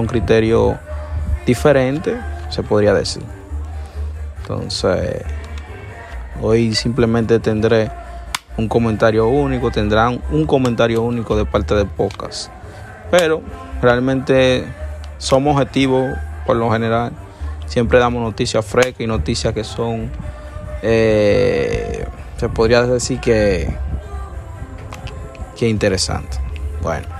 Son criterios diferentes, se podría decir. Entonces, hoy simplemente tendré un comentario único, tendrán un comentario único de parte de pocas. Pero realmente somos objetivos por lo general. Siempre damos noticias frescas y noticias que son, eh, se podría decir que, que interesantes. Bueno.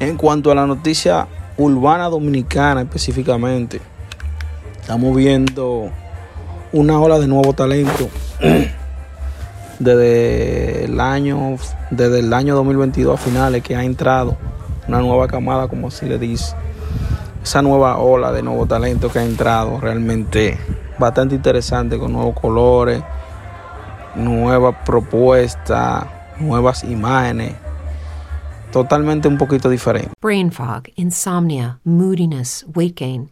En cuanto a la noticia urbana dominicana específicamente, estamos viendo una ola de nuevo talento desde el año desde el año 2022 a finales que ha entrado una nueva camada como así le dice. Esa nueva ola de nuevo talento que ha entrado realmente bastante interesante con nuevos colores nuevas propuestas nuevas imágenes totalmente un poquito diferente brain fog, insomnia, moodiness, weight gain.